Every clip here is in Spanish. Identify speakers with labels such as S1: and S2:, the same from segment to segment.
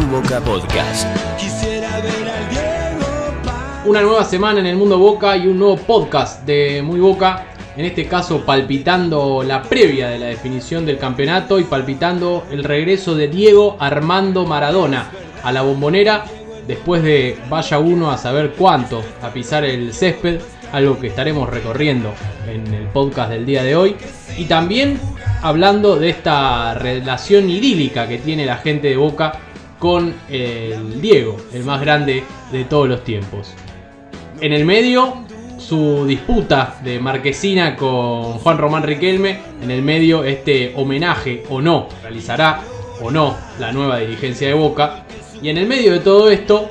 S1: Muy Boca Podcast.
S2: Una nueva semana en el mundo Boca y un nuevo podcast de Muy Boca. En este caso palpitando la previa de la definición del campeonato y palpitando el regreso de Diego Armando Maradona a la bombonera después de vaya uno a saber cuánto a pisar el césped, algo que estaremos recorriendo en el podcast del día de hoy. Y también hablando de esta relación idílica que tiene la gente de Boca con el Diego, el más grande de todos los tiempos. En el medio, su disputa de Marquesina con Juan Román Riquelme. En el medio, este homenaje o no, realizará o no la nueva dirigencia de Boca. Y en el medio de todo esto,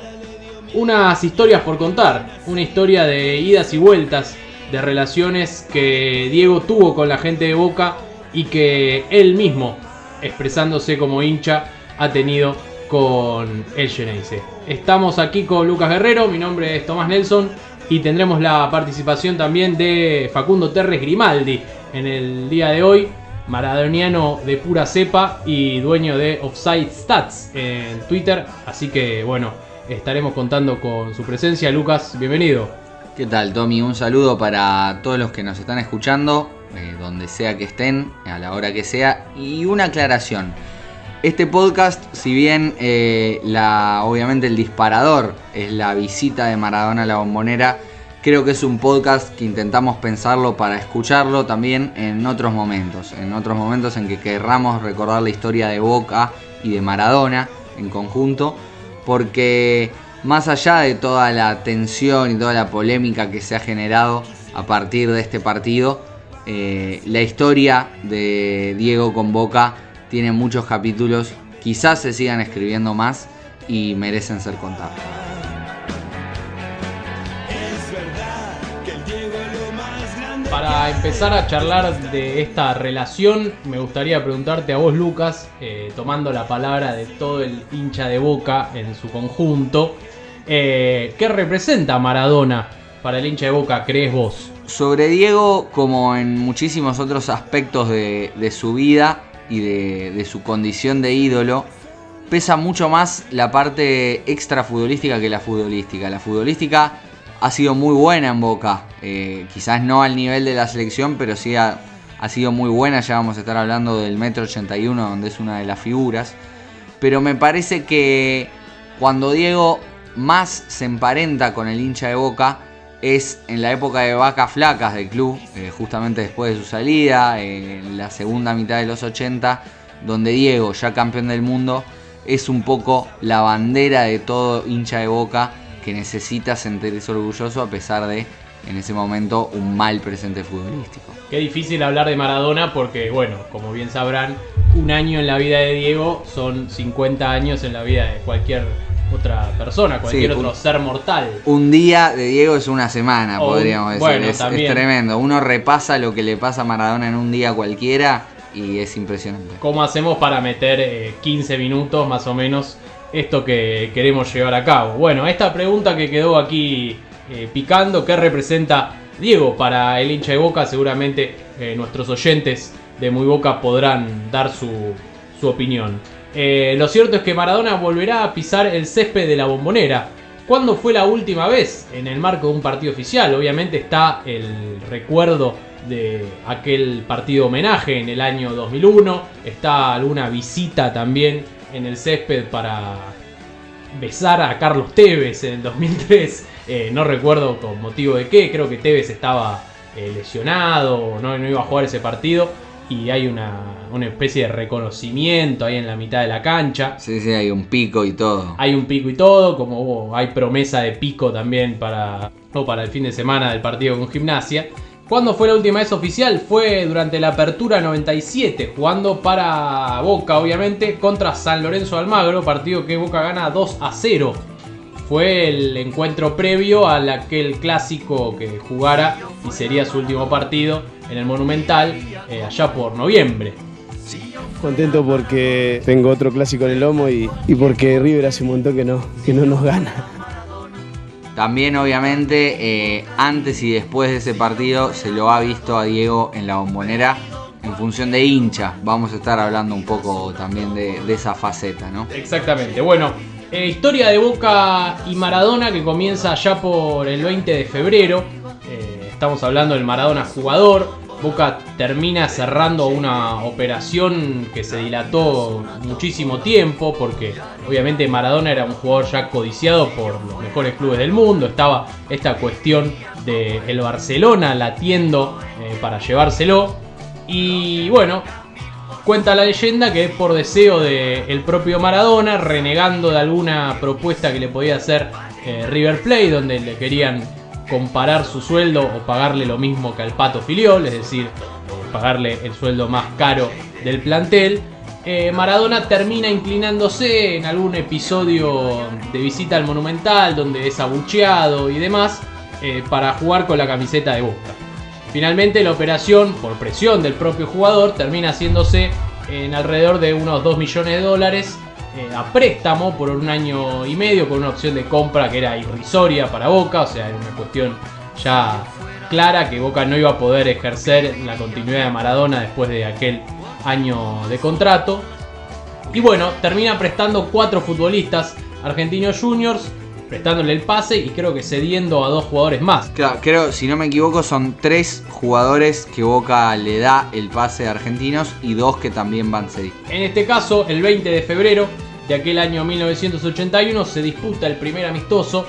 S2: unas historias por contar. Una historia de idas y vueltas, de relaciones que Diego tuvo con la gente de Boca y que él mismo, expresándose como hincha, ha tenido con el Geneise. Estamos aquí con Lucas Guerrero, mi nombre es Tomás Nelson y tendremos la participación también de Facundo Terres Grimaldi en el día de hoy, maradoniano de pura cepa y dueño de Offside Stats en Twitter, así que bueno, estaremos contando con su presencia. Lucas, bienvenido.
S3: ¿Qué tal, Tommy? Un saludo para todos los que nos están escuchando, eh, donde sea que estén, a la hora que sea. Y una aclaración. Este podcast, si bien eh, la, obviamente el disparador es la visita de Maradona a la bombonera, creo que es un podcast que intentamos pensarlo para escucharlo también en otros momentos. En otros momentos en que querramos recordar la historia de Boca y de Maradona en conjunto. Porque más allá de toda la tensión y toda la polémica que se ha generado a partir de este partido, eh, la historia de Diego con Boca tiene muchos capítulos, quizás se sigan escribiendo más y merecen ser contados.
S2: Para empezar a charlar de esta relación, me gustaría preguntarte a vos, Lucas, eh, tomando la palabra de todo el hincha de Boca en su conjunto, eh, ¿qué representa Maradona para el hincha de Boca, crees vos?
S3: Sobre Diego, como en muchísimos otros aspectos de, de su vida y de, su condición de ídolo, pesa mucho más la parte extra futbolística que la futbolística. La futbolística ha sido muy buena en Boca. Eh, quizás no al nivel de la selección, pero sí ha, ha, sido muy buena. Ya vamos a estar hablando del Metro 81, donde es una de las figuras. Pero me parece que cuando Diego más se emparenta con el hincha de Boca es en la época de vacas flacas del club, eh, justamente después de su salida, en la segunda mitad de los 80, donde Diego, ya campeón del mundo, es un poco la bandera de todo hincha de Boca que necesita sentirse orgulloso a pesar de, en ese momento, un mal presente futbolístico.
S2: Qué difícil hablar de Maradona porque, bueno, como bien sabrán, un año en la vida de Diego son 50 años en la vida de cualquier otra persona, cualquier sí, otro
S3: un,
S2: ser mortal.
S3: Un día de Diego es una semana,
S2: O,
S3: podríamos decir.
S2: bueno,
S3: es, tremendo. Uno repasa lo que le pasa a Maradona en un día cualquiera y es impresionante.
S2: ¿Cómo hacemos para meter eh, 15 minutos más o menos esto que queremos llevar a cabo? Bueno, esta pregunta que quedó aquí eh, picando, ¿qué representa Diego para el hincha de Boca? Seguramente eh, nuestros oyentes de Muy Boca podrán dar su, su opinión. Eh, lo cierto es que Maradona volverá a pisar el césped de la bombonera. ¿Cuándo fue la última vez? En el marco de un partido oficial. Obviamente está el recuerdo de aquel partido homenaje en el año 2001. Está alguna visita también en el césped para besar a Carlos Tevez en el 2003. Eh, no recuerdo con motivo de qué. Creo que Tevez estaba eh, lesionado, no, no iba a jugar ese partido y hay una, una, especie de reconocimiento ahí en la mitad de la cancha.
S3: Sí, sí, hay un pico y todo.
S2: Hay un pico y todo, como oh, hay promesa de pico también para, oh, para el fin de semana del partido con gimnasia. ¿Cuándo fue la última vez oficial? Fue durante la apertura 97, jugando para Boca, obviamente, contra San Lorenzo Almagro, partido que Boca gana 2 a 0. Fue el encuentro previo a aquel clásico que jugara y sería su último partido en el Monumental eh, allá por noviembre.
S4: Contento porque tengo otro clásico en el lomo y, y, porque River hace un montón que no, que no nos gana.
S3: También obviamente eh, antes y después de ese partido se lo ha visto a Diego en la bombonera en función de hincha. Vamos a estar hablando un poco también de, esa faceta, ¿no?
S2: Exactamente. Bueno, eh, historia de Boca y Maradona que comienza ya por el 20 de febrero. Eh, estamos hablando del Maradona jugador. Boca termina cerrando una operación que se dilató muchísimo tiempo porque obviamente Maradona era un jugador ya codiciado por los mejores clubes del mundo. Estaba esta cuestión de el Barcelona latiendo eh, para llevárselo. Y bueno, cuenta la leyenda que por deseo del propio Maradona, renegando de alguna propuesta que le podía hacer eh, River Plate, donde le querían comparar su sueldo o pagarle lo mismo que al Pato Filiol, es decir, eh, pagarle el sueldo más caro del plantel. Eh, Maradona termina inclinándose en algún episodio de visita al Monumental, donde es abucheado y demás, para jugar con la camiseta de Boca. Finalmente la operación, por presión del propio jugador, termina haciéndose en alrededor de unos 2 millones de dólares eh, a préstamo por un año y medio con una opción de compra que era irrisoria para Boca, o sea, era una cuestión ya clara que Boca no iba a poder ejercer la continuidad de Maradona después de aquel año de contrato. Y bueno, termina prestando cuatro futbolistas argentinos juniors prestándole el pase y creo que cediendo a dos jugadores más.
S3: Claro, creo, si no me equivoco, son tres jugadores que Boca le da el pase a argentinos y dos que también van cedidos.
S2: En este caso, el 20 de febrero de aquel año 1981 se disputa el primer amistoso,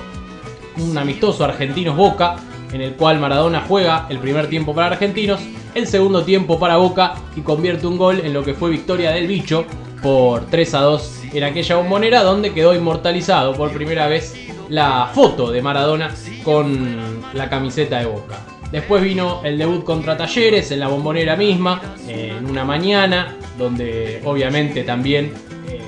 S2: un amistoso argentinos Boca, en el cual Maradona juega el primer tiempo para argentinos, el segundo tiempo para Boca y convierte un gol en lo que fue victoria del bicho por 3 a 2 en aquella bombonera donde quedó inmortalizado por primera vez la foto de Maradona con la camiseta de Boca. Después vino el debut contra Talleres en la bombonera misma, en una mañana, donde obviamente también eh,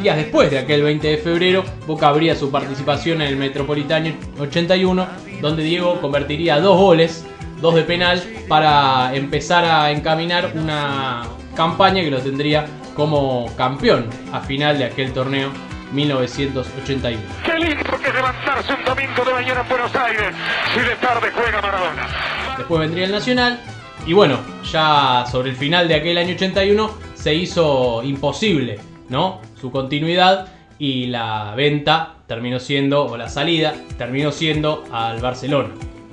S2: días después de aquel 20 de febrero, Boca abría su participación en el Metropolitano 81, donde Diego convertiría dos goles, dos de penal, para empezar a encaminar una campaña que lo tendría como campeón a final de aquel torneo 1981. Qué lindo que levantarse un domingo de mañana en Buenos Aires si de tarde juega Maradona. Después vendría el Nacional y bueno, ya sobre el final de aquel año 81 se hizo imposible, ¿no? Su continuidad y la venta terminó siendo, o la salida, terminó siendo al Barcelona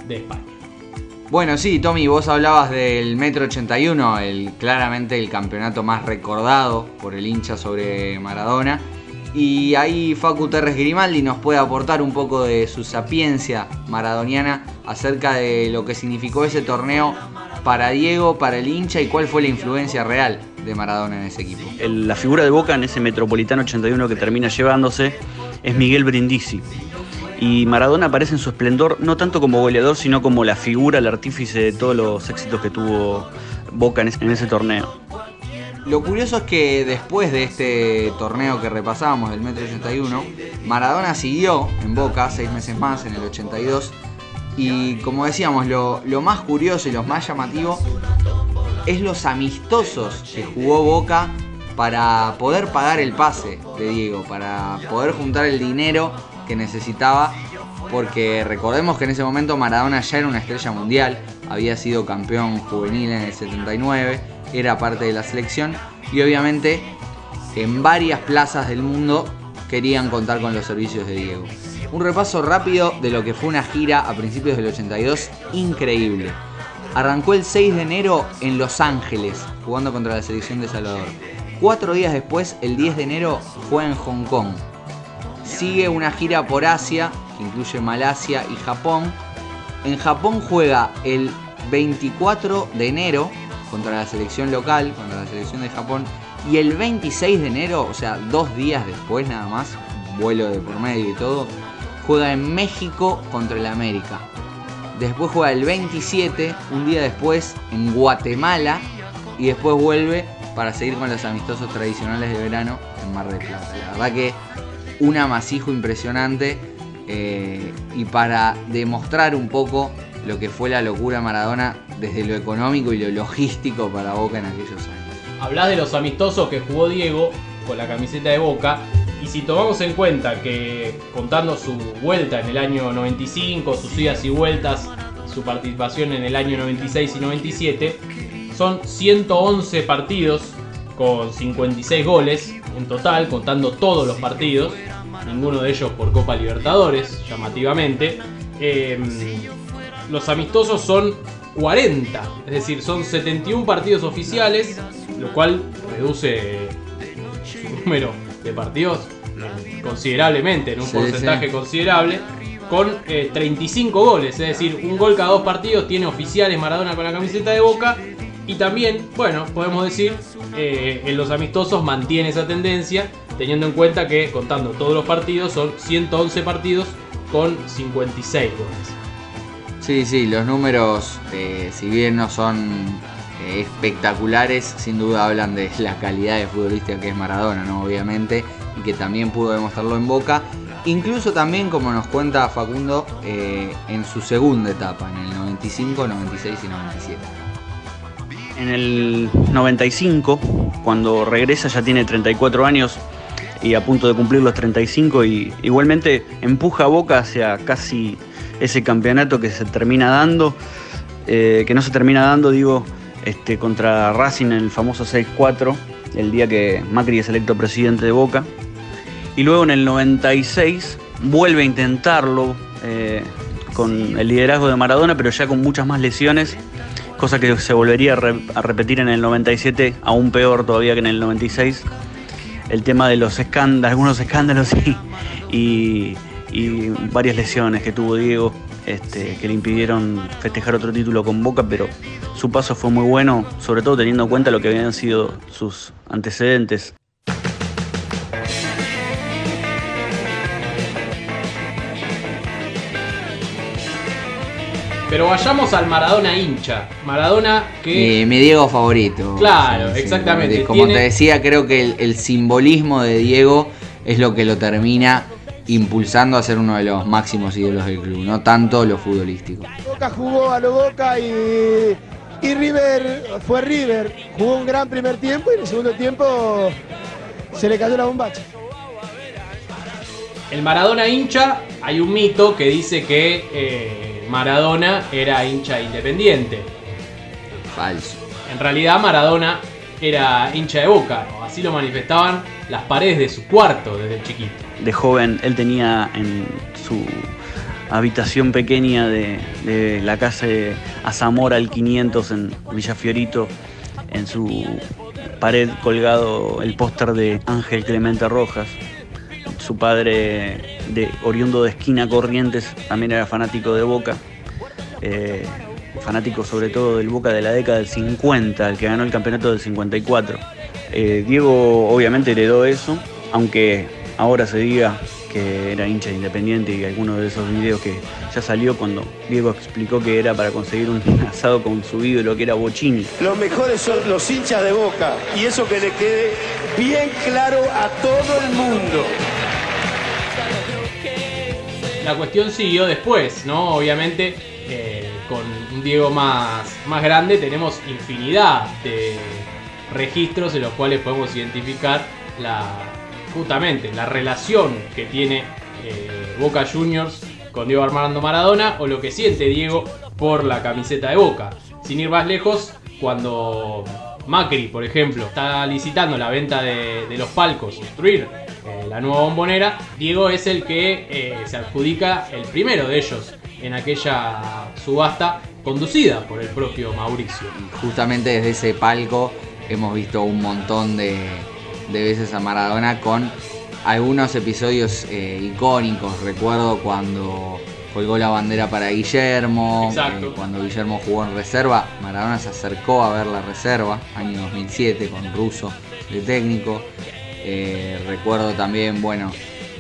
S2: de España.
S3: Bueno, sí, Tommy, vos hablabas del Metro 81, el, claramente el campeonato más recordado por el hincha sobre Maradona. Y ahí Facu Terres Grimaldi nos puede aportar un poco de su sapiencia maradoniana acerca de lo que significó ese torneo para Diego, para el hincha y cuál fue la influencia real de Maradona en ese equipo.
S1: La figura de Boca en ese Metropolitano 81 que termina llevándose es Miguel Brindisi. Y Maradona aparece en su esplendor no tanto como goleador, sino como la figura, el artífice de todos los éxitos que tuvo Boca en ese, torneo.
S3: Lo curioso es que después de este torneo que repasábamos del Metro 81, Maradona siguió en Boca seis meses más, en el 82. Y como decíamos, lo, lo más curioso y lo más llamativo es los amistosos que jugó Boca para poder pagar el pase de Diego, para poder juntar el dinero que necesitaba, porque recordemos que en ese momento Maradona ya era una estrella mundial, había sido campeón juvenil en el 79, era parte de la selección y obviamente en varias plazas del mundo querían contar con los servicios de Diego. Un repaso rápido de lo que fue una gira a principios del 82 increíble. Arrancó el 6 de enero en Los Ángeles, jugando contra la selección de Salvador. Cuatro días después, el 10 de enero, fue en Hong Kong sigue una gira por Asia, que incluye Malasia y Japón. En Japón juega el 24 de enero contra la selección local, contra la selección de Japón. Y el 26 de enero, o sea, dos días después nada más, vuelo de por medio y todo, juega en México contra el América. Después juega el 27, un día después, en Guatemala. Y después vuelve para seguir con los amistosos tradicionales de verano en Mar del Plata. La verdad que un amasijo impresionante eh, y para demostrar un poco lo que fue la locura Maradona desde lo económico y lo logístico para Boca en aquellos años.
S2: Hablas de los amistosos que jugó Diego con la camiseta de Boca y si tomamos en cuenta que contando su vuelta en el año 95, sus idas y vueltas, su participación en el año 96 y 97, son 111 partidos con 56 goles en total, contando todos los partidos, ninguno de ellos por Copa Libertadores, llamativamente. Em, los amistosos son 40, es decir, son 71 partidos oficiales, lo cual reduce su número de partidos considerablemente, en un porcentaje considerable, con 35 eh, goles, es decir, un gol cada dos partidos, tiene oficiales Maradona con la camiseta de Boca y también, bueno, podemos decir, eh, en los amistosos mantiene esa tendencia, teniendo en cuenta que contando todos los partidos son 111 partidos con 56 goles.
S3: Sí, sí, los números, eh, si bien no son eh, espectaculares, sin duda hablan de la calidad de futbolista que es Maradona, ¿no? Obviamente, y que también pudo demostrarlo en Boca. Incluso también, como nos cuenta Facundo, en su segunda etapa, en el 95, 96 y 97.
S1: En el 95, cuando regresa ya tiene 34 años y a punto de cumplir los 35 y igualmente empuja a Boca hacia casi ese campeonato que se termina dando, eh, que no se termina dando, digo, este, contra Racing en el famoso 6-4, el día que Macri es electo presidente de Boca. Y luego en el 96 vuelve a intentarlo eh, con el liderazgo de Maradona, pero ya con muchas más lesiones cosa que se volvería a, repetir en el 97, aún peor todavía que en el 96. El tema de los escándalos, algunos escándalos y, varias lesiones que tuvo Diego este, que le impidieron festejar otro título con Boca, pero su paso fue muy bueno, sobre todo teniendo en cuenta lo que habían sido sus antecedentes.
S2: Pero vayamos al Maradona hincha. Maradona que.
S3: mi Diego favorito.
S2: Claro, exactamente.
S3: como te decía, creo que el, simbolismo de Diego es lo que lo termina impulsando a ser uno de los máximos ídolos del club, no tanto lo futbolístico.
S5: Boca jugó a lo Boca y, y River fue River. Jugó un gran primer tiempo y en el segundo tiempo se le cayó la bombacha.
S2: El Maradona hincha, hay un mito que dice que eh, Maradona era hincha independiente.
S3: Falso.
S2: En realidad Maradona era hincha de boca, así lo manifestaban las paredes de su cuarto desde chiquito.
S1: De joven él tenía en su habitación pequeña de, la casa de Azamora al 500 en Villafiorito, en su pared colgado el póster de Ángel Clemente Rojas. Su padre, de oriundo de esquina Corrientes, también era fanático de Boca. Eh, fanático sobre todo del Boca de la década del 50, el que ganó el campeonato del 54. Eh, Diego obviamente heredó eso, aunque ahora se diga que era hincha independiente y algunos de esos videos que ya salió cuando Diego explicó que era para conseguir un asado con su ídolo que era Bochini.
S5: Los mejores son los hinchas de Boca y eso que le quede bien claro a todo el mundo
S2: la cuestión siguió después, ¿no? Obviamente, eh, con un Diego más, más grande tenemos infinidad de registros en los cuales podemos identificar la, justamente la relación que tiene eh, Boca Juniors con Diego Armando Maradona o lo que siente Diego por la camiseta de Boca. Sin ir más lejos, cuando Macri, por ejemplo, está licitando la venta de, los palcos, construir eh, la nueva bombonera, Diego es el que eh, se adjudica el primero de ellos en aquella subasta conducida por el propio Mauricio.
S3: Justamente desde ese palco hemos visto un montón de, veces a Maradona con algunos episodios eh, icónicos. Recuerdo cuando colgó la bandera para Guillermo, cuando Guillermo jugó en reserva, Maradona se acercó a ver la reserva, año 2007, con Russo de técnico. Eh, recuerdo también, bueno,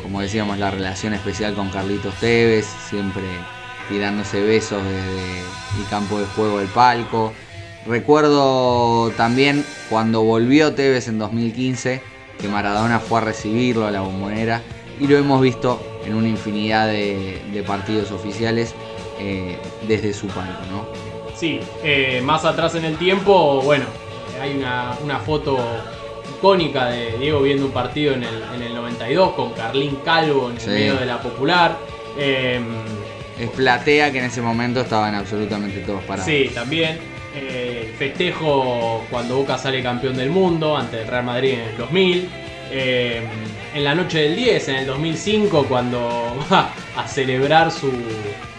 S3: como decíamos, la relación especial con Carlitos Tevez, siempre tirándose besos desde el campo de juego del palco. Recuerdo también cuando volvió Tevez en 2015, que Maradona fue a recibirlo a la bombonera y lo hemos visto en una infinidad de, partidos oficiales eh, desde su palco, ¿no?
S2: Sí, eh, más atrás en el tiempo, bueno, hay una, una foto icónica de Diego viendo un partido en el, en el 92 con Carlín Calvo en el medio de la popular.
S3: Em, es platea que en ese momento estaban absolutamente todos parados.
S2: Sí, también. Eh, festejo cuando Boca sale campeón del mundo ante el Real Madrid en el 2000. eh, en la noche del 10, en el 2005, cuando va a celebrar su,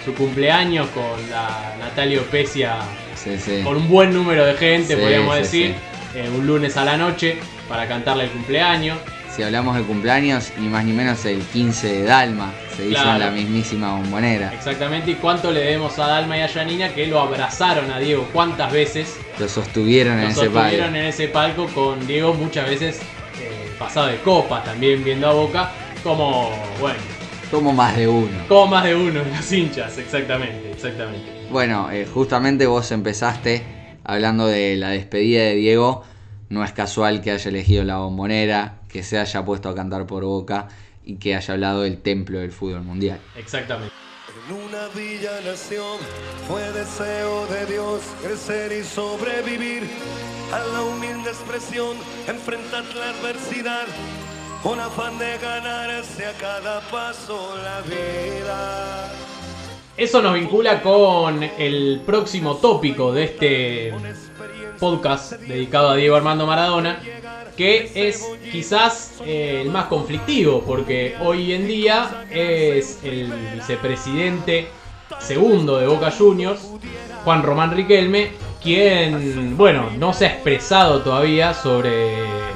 S2: su cumpleaños con la Natalia Opecia
S3: Sí, sí.
S2: con un buen número de gente,
S3: Sí,
S2: podríamos decir, eh, un lunes a la noche para cantarle el cumpleaños.
S3: Si hablamos de cumpleaños, ni más ni menos el 15 de Dalma se hizo
S2: Claro.
S3: en la mismísima bombonera.
S2: Exactamente, y cuánto le debemos a Dalma y a Janina que lo abrazaron a Diego cuántas veces,
S3: Lo sostuvieron en
S2: lo
S3: ese
S2: sostuvieron
S3: palco.
S2: en ese palco con Diego muchas veces eh, pasado de copa, también viendo a Boca, como, bueno,
S3: Como más de uno.
S2: como más de uno en los hinchas, exactamente, exactamente.
S3: Bueno, eh, justamente vos empezaste hablando de la despedida de Diego. No es casual que haya elegido la bombonera, que se haya puesto a cantar por boca y que haya hablado del templo del fútbol mundial.
S2: Exactamente.
S6: En una villa nación fue deseo de Dios crecer y sobrevivir a la humilde expresión, enfrentar la adversidad, un afán de ganarse a cada paso la vida.
S2: Eso nos vincula con el próximo tópico de este podcast dedicado a Diego Armando Maradona, que es quizás eh, el más conflictivo, porque hoy en día es el vicepresidente segundo de Boca Juniors, Juan Román Riquelme, quien, bueno, no se ha expresado todavía sobre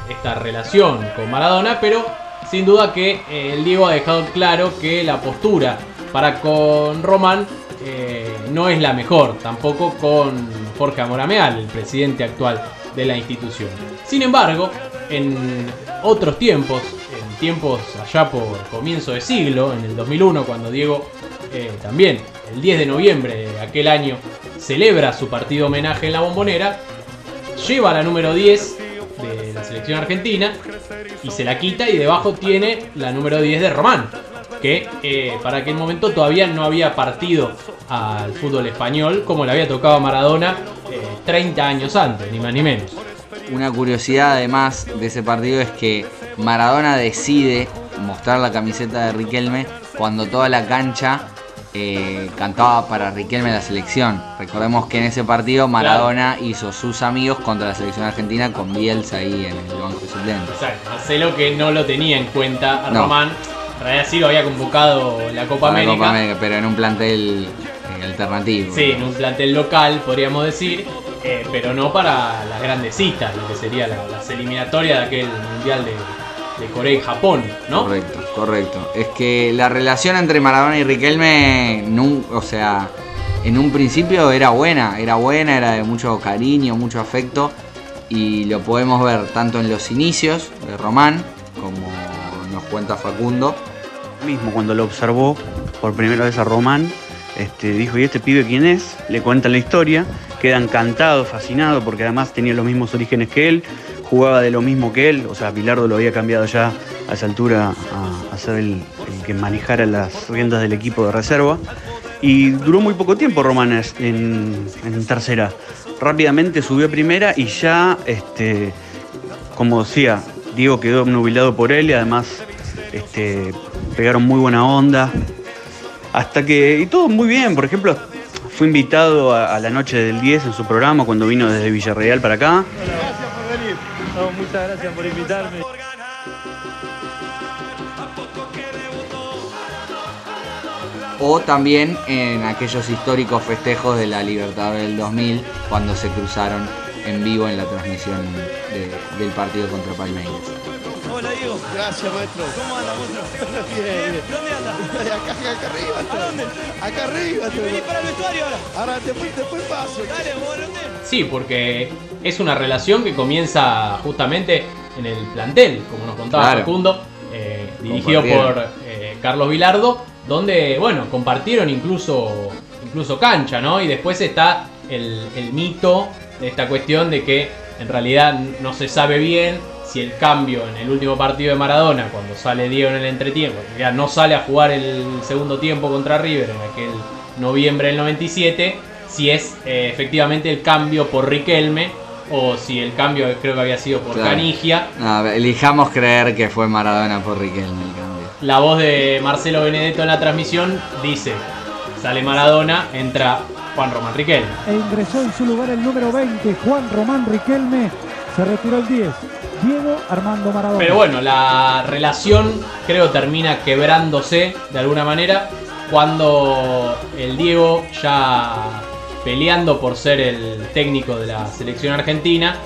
S2: esta relación con Maradona, pero sin duda que eh, el Diego ha dejado claro que la postura para con Román eh, no es la mejor, tampoco con Jorge Amorameal, el presidente actual de la institución. Sin embargo, en otros tiempos, en tiempos allá por comienzo de siglo, en el 2001, cuando Diego eh, también, el 10 de noviembre de aquel año, celebra su partido homenaje en la bombonera, lleva la número 10 de la selección argentina y se la quita y debajo tiene la número 10 de Román, que eh, para aquel momento todavía no había partido al fútbol español como le había tocado a Maradona eh, 30 años antes, ni más ni menos.
S3: Una curiosidad además de ese partido es que Maradona decide mostrar la camiseta de Riquelme cuando toda la cancha eh, cantaba para Riquelme la selección. Recordemos que en ese partido Maradona hizo sus amigos contra la selección argentina con Bielsa ahí en el banco suplente.
S2: Exacto, Marcelo que no lo tenía en cuenta a
S3: No.
S2: Román, en realidad sí lo había convocado la Copa América.
S3: Copa América, pero en un plantel eh, alternativo.
S2: Sí, en un plantel local, podríamos decir, eh, pero no para las grandes citas, lo que sería la- las eliminatorias de aquel Mundial de, de Corea y Japón, ¿no?
S3: Correcto, correcto. Es que la relación entre Maradona y Riquelme, o sea, en un principio era buena, era buena, era de mucho cariño, mucho afecto, y lo podemos ver tanto en los inicios de Román, como cuenta Facundo,
S1: Mismo cuando lo observó por primera vez a Román, este, dijo, ¿y este pibe quién es? Le cuentan la historia, queda encantado, fascinado, porque además tenía los mismos orígenes que él, jugaba de lo mismo que él, o sea, Bilardo lo había cambiado ya a esa altura a, ser el, que manejara las riendas del equipo de reserva. Y duró muy poco tiempo Román en tercera. Rápidamente subió a primera y ya, este, como decía, Diego quedó obnubilado por él y además este, pegaron muy buena onda. Hasta que, y todo muy bien, por ejemplo, fue invitado a, la noche del 10 en su programa cuando vino desde Villarreal para acá.
S7: Gracias por venir. No, muchas gracias por invitarme.
S3: o también en aquellos históricos festejos de la Libertadores del 2000, cuando se cruzaron en vivo en la transmisión de- del partido contra Palmeiras.
S7: Hola Diego.
S5: Gracias, maestro.
S7: ¿Cómo andas, monstruo?
S5: Bien, bien.
S7: ¿Dónde andas?
S5: Acá, acá arriba.
S7: ¿A dónde?
S5: Acá arriba.
S7: Vení para el vestuario ahora.
S5: Ahora después, después paso.
S7: Dale, vos dónde?
S2: Sí, porque es una relación que comienza justamente en el plantel, como nos contaba
S3: Claro.
S2: Facundo, eh, dirigido por eh, Carlos Vilardo, donde, bueno, compartieron incluso, incluso cancha, ¿no? Y después está el, el mito de esta cuestión de que en realidad no se sabe bien si el cambio en el último partido de Maradona, cuando sale Diego en el entretiempo, ya no sale a jugar el segundo tiempo contra River en aquel noviembre del 97, si es eh, efectivamente el cambio por Riquelme o si el cambio creo que había sido por
S3: Claro.
S2: Canigia.
S3: No, elijamos creer que fue Maradona por Riquelme el cambio.
S2: La voz de Marcelo Benedetto en la transmisión dice, sale Maradona, entra Juan Román Riquelme.
S8: E ingresó en su lugar el número 20, Juan Román Riquelme. Se retiró el 10, Diego Armando Maradona.
S2: Pero bueno, la relación creo termina quebrándose de alguna manera cuando el Diego ya peleando por ser el técnico de la selección argentina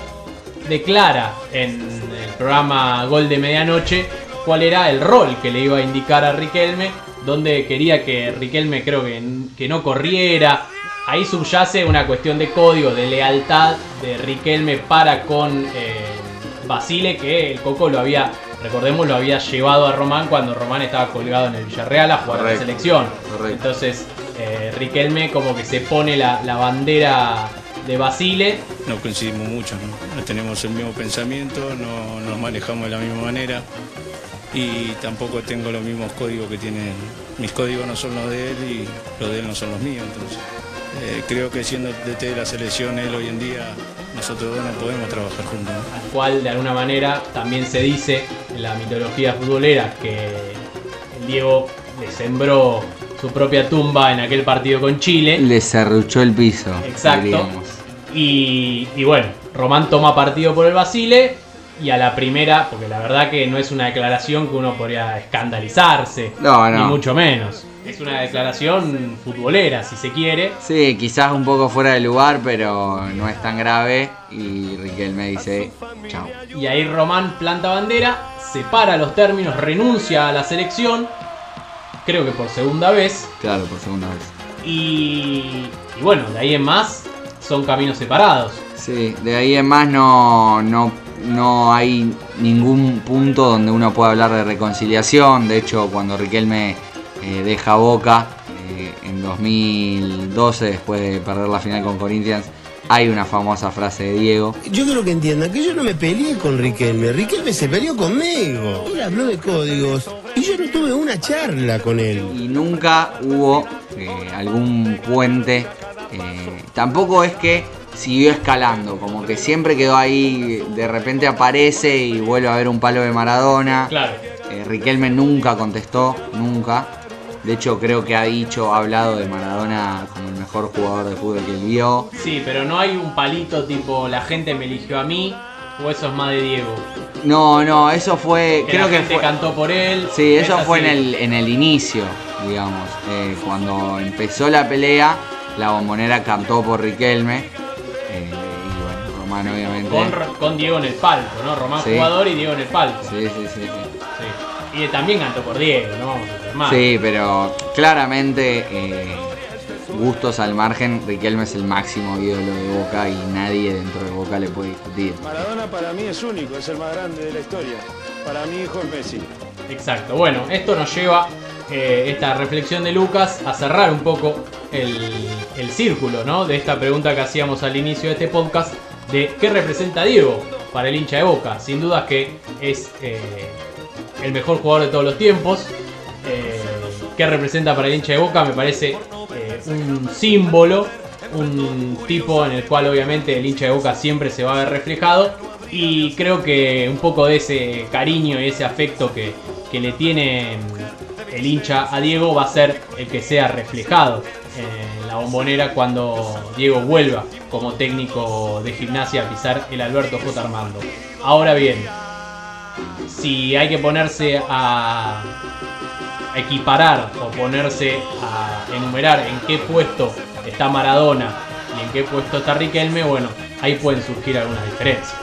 S2: declara en el programa Gol de Medianoche cuál era el rol que le iba a indicar a Riquelme, donde quería que Riquelme creo que, que no corriera. Ahí subyace una cuestión de código, de lealtad de Riquelme para con eh, Basile, que el Coco lo había, recordemos, lo había llevado a Román cuando Román estaba colgado en el Villarreal a jugar a la selección.
S3: correcto.
S2: Entonces, eh, Riquelme como que se pone la, la bandera de Basile
S9: no coincidimos mucho, ¿no? No tenemos el mismo pensamiento, no nos manejamos de la misma manera y tampoco tengo los mismos códigos que tienen. Mis códigos no son los de él y los de él no son los míos. Entonces, eh, creo que siendo DT de la selección, él hoy en día, nosotros dos no podemos trabajar juntos. ¿no?
S2: al cual de alguna manera también se dice en la mitología futbolera que el Diego le sembró su propia tumba en aquel partido con Chile.
S3: Le serruchó el piso.
S2: Exacto. Y, y bueno, Román toma partido por el Basile y a la primera, porque la verdad que no es una declaración que uno podría escandalizarse,
S3: No,
S2: ni
S3: no.
S2: mucho menos. Es una declaración futbolera, si se quiere.
S3: Sí, quizás un poco fuera de lugar, pero no es tan grave. Y Riquelme dice, chao.
S2: Y ahí Román planta bandera, separa los términos, renuncia a la selección, creo que por segunda vez.
S3: Claro, por segunda vez.
S2: Y, y bueno, de ahí en más son caminos separados.
S3: Sí, de ahí en más no, no, no hay ningún punto donde uno pueda hablar de reconciliación. De hecho, cuando Riquelme eh, deja Boca eh, en 2012, después de perder la final con Corinthians, hay una famosa frase de Diego.
S5: Yo quiero que entiendan que yo no me peleé con Riquelme. Riquelme se peleó conmigo. Él habló de códigos y yo no tuve una charla con él.
S3: y nunca hubo eh, algún puente. tampoco es que siguió escalando, como que siempre quedó ahí, de repente aparece y vuelve a ver un palo de Maradona.
S2: Claro.
S3: Eh, Riquelme nunca contestó, nunca. De hecho, creo que ha dicho, ha hablado de Maradona como el mejor jugador de fútbol que él vio.
S2: Sí, pero no hay un palito tipo la gente me eligió a mí o eso es más de Diego.
S3: No, no, eso fue.
S2: Que
S3: creo
S2: la
S3: que
S2: gente
S3: fue.
S2: cantó por él.
S3: Sí,
S2: es
S3: eso fue en el, en el inicio, digamos. Eh, cuando empezó la pelea, la bombonera cantó por Riquelme. Román obviamente.
S2: Con, con Diego en el palco, ¿no? Román
S3: Sí.
S2: jugador y Diego en el palco.
S3: Sí, sí, sí, sí.
S2: Sí. Y también cantó por Diego, no vamos a ser mal.
S3: Sí, pero claramente, eh, gustos al margen, Riquelme es el máximo ídolo de Boca y nadie dentro de Boca le puede discutir.
S10: Maradona para mí es único, es el más grande de la historia. Para mi hijo es Messi.
S2: Exacto. Bueno, esto nos lleva, eh, esta reflexión de Lucas, a cerrar un poco el, el círculo, ¿no? De esta pregunta que hacíamos al inicio de este podcast, de qué representa Diego para el hincha de Boca. Sin duda que es eh, el mejor jugador de todos los tiempos. Eh, ¿Qué representa para el hincha de Boca? Me parece eh, un símbolo, un tipo en el cual obviamente el hincha de Boca siempre se va a ver reflejado. Y creo que un poco de ese cariño y ese afecto que, que le tiene el hincha a Diego va a ser el que sea reflejado bombonera cuando Diego vuelva como técnico de gimnasia a pisar el Alberto J. Armando. Ahora bien, si hay que ponerse a equiparar o ponerse a enumerar en qué puesto está Maradona y en qué puesto está Riquelme, bueno, ahí pueden surgir algunas diferencias.